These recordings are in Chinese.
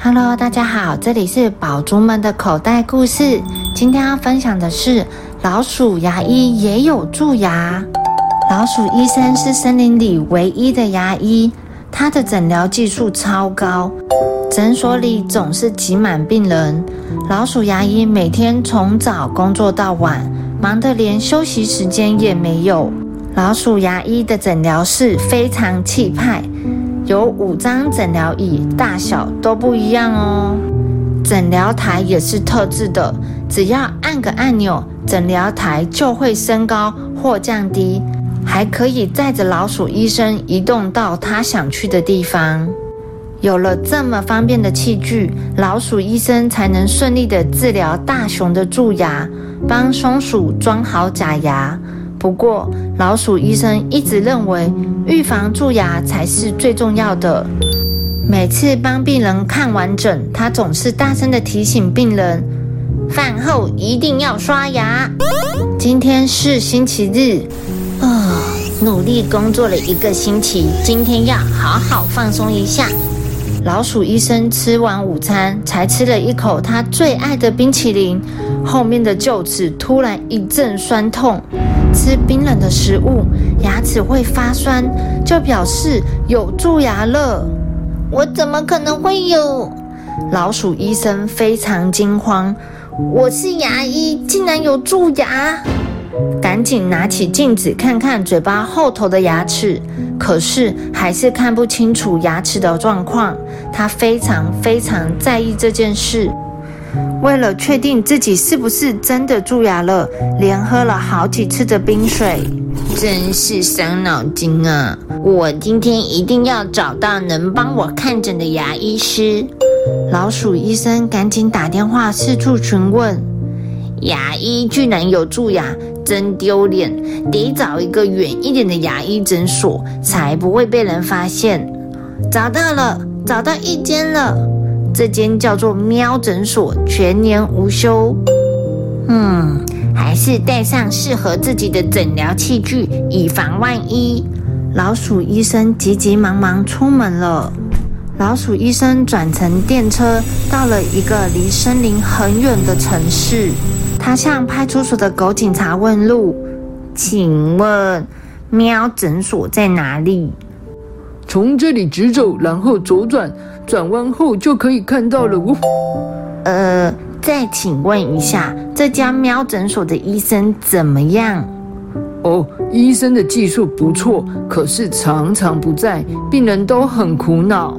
Hello，大家好，这里是宝珠们的口袋故事。今天要分享的是老鼠牙医也有蛀牙。老鼠医生是森林里唯一的牙医，他的诊疗技术超高，诊所里总是挤满病人。老鼠牙医每天从早工作到晚，忙得连休息时间也没有。老鼠牙医的诊疗室非常气派。有五张诊疗椅，大小都不一样哦。诊疗台也是特制的，只要按个按钮，诊疗台就会升高或降低，还可以载着老鼠医生移动到他想去的地方。有了这么方便的器具，老鼠医生才能顺利的治疗大熊的蛀牙，帮松鼠装好假牙。不过，老鼠医生一直认为预防蛀牙才是最重要的。每次帮病人看完整，他总是大声的提醒病人：饭后一定要刷牙。今天是星期日，啊，努力工作了一个星期，今天要好好放松一下。老鼠医生吃完午餐，才吃了一口他最爱的冰淇淋，后面的臼齿突然一阵酸痛。吃冰冷的食物，牙齿会发酸，就表示有蛀牙了。我怎么可能会有？老鼠医生非常惊慌。我是牙医，竟然有蛀牙！赶紧拿起镜子看看嘴巴后头的牙齿，可是还是看不清楚牙齿的状况。他非常非常在意这件事。为了确定自己是不是真的蛀牙了，连喝了好几次的冰水，真是伤脑筋啊！我今天一定要找到能帮我看诊的牙医师。老鼠医生赶紧打电话四处询问，牙医居然有蛀牙，真丢脸！得找一个远一点的牙医诊所，才不会被人发现。找到了，找到一间了。这间叫做喵诊所，全年无休。嗯，还是带上适合自己的诊疗器具，以防万一。老鼠医生急急忙忙出门了。老鼠医生转乘电车，到了一个离森林很远的城市。他向派出所的狗警察问路：“请问，喵诊所在哪里？”从这里直走，然后左转。转弯后就可以看到了。呃，再请问一下，这家喵诊所的医生怎么样？哦，医生的技术不错，可是常常不在，病人都很苦恼。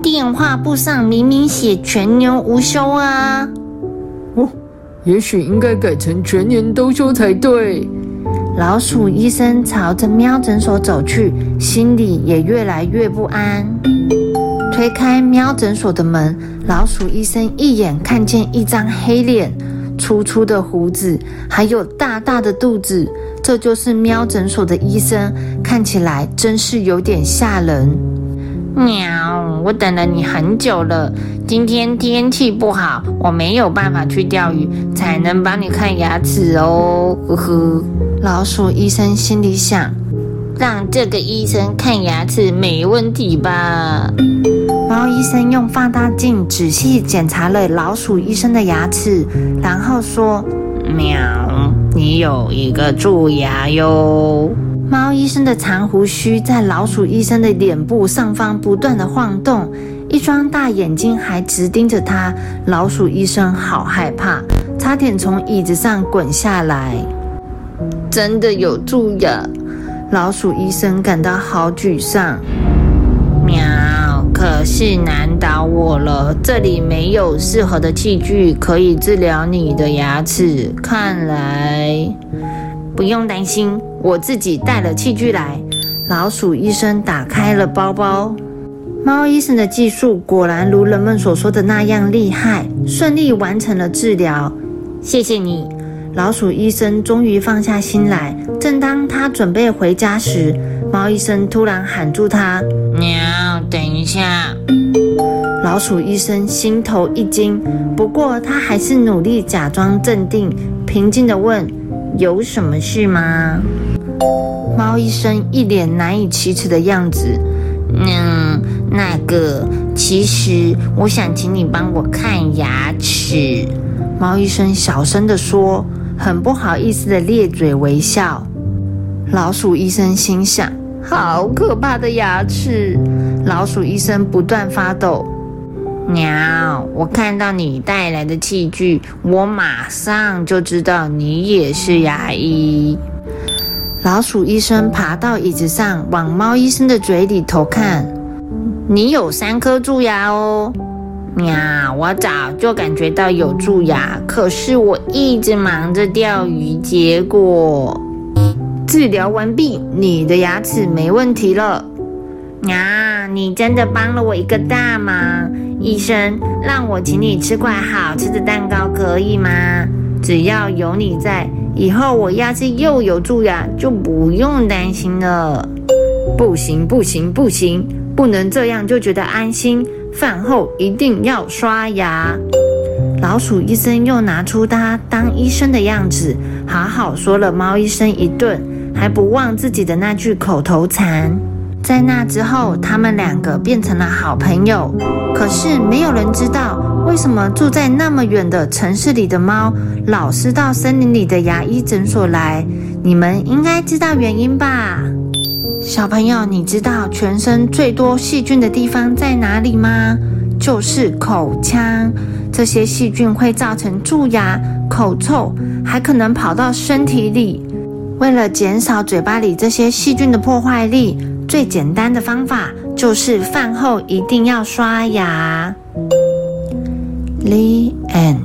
电话簿上明明写全年无休啊！哦，也许应该改成全年都休才对。老鼠医生朝着喵诊所走去，心里也越来越不安。推开喵诊所的门，老鼠医生一眼看见一张黑脸、粗粗的胡子，还有大大的肚子。这就是喵诊所的医生，看起来真是有点吓人。喵，我等了你很久了。今天天气不好，我没有办法去钓鱼，才能帮你看牙齿哦。呵呵，老鼠医生心里想。让这个医生看牙齿没问题吧？猫医生用放大镜仔细检查了老鼠医生的牙齿，然后说：“喵，你有一个蛀牙哟。”猫医生的长胡须在老鼠医生的脸部上方不断的晃动，一双大眼睛还直盯着他。老鼠医生好害怕，差点从椅子上滚下来。真的有蛀牙。老鼠医生感到好沮丧。喵，可是难倒我了，这里没有适合的器具可以治疗你的牙齿。看来不用担心，我自己带了器具来。老鼠医生打开了包包。猫医生的技术果然如人们所说的那样厉害，顺利完成了治疗。谢谢你。老鼠医生终于放下心来。正当他准备回家时，猫医生突然喊住他：“喵，等一下！”老鼠医生心头一惊，不过他还是努力假装镇定，平静地问：“有什么事吗？”猫医生一脸难以启齿的样子：“嗯，那个，其实我想请你帮我看牙齿。猫医生小声的说，很不好意思的咧嘴微笑。老鼠医生心想：好可怕的牙齿！老鼠医生不断发抖。鸟，我看到你带来的器具，我马上就知道你也是牙医。老鼠医生爬到椅子上，往猫医生的嘴里偷看。你有三颗蛀牙哦。喵，我早就感觉到有蛀牙，可是我一直忙着钓鱼，结果治疗完毕，你的牙齿没问题了。啊，你真的帮了我一个大忙，医生，让我请你吃块好吃的蛋糕可以吗？只要有你在，以后我要是又有蛀牙，就不用担心了。不行，不行，不行，不能这样就觉得安心。饭后一定要刷牙。老鼠医生又拿出他当医生的样子，好好说了猫医生一顿，还不忘自己的那句口头禅。在那之后，他们两个变成了好朋友。可是没有人知道，为什么住在那么远的城市里的猫，老是到森林里的牙医诊所来。你们应该知道原因吧？小朋友，你知道全身最多细菌的地方在哪里吗？就是口腔。这些细菌会造成蛀牙、口臭，还可能跑到身体里。为了减少嘴巴里这些细菌的破坏力，最简单的方法就是饭后一定要刷牙。The end。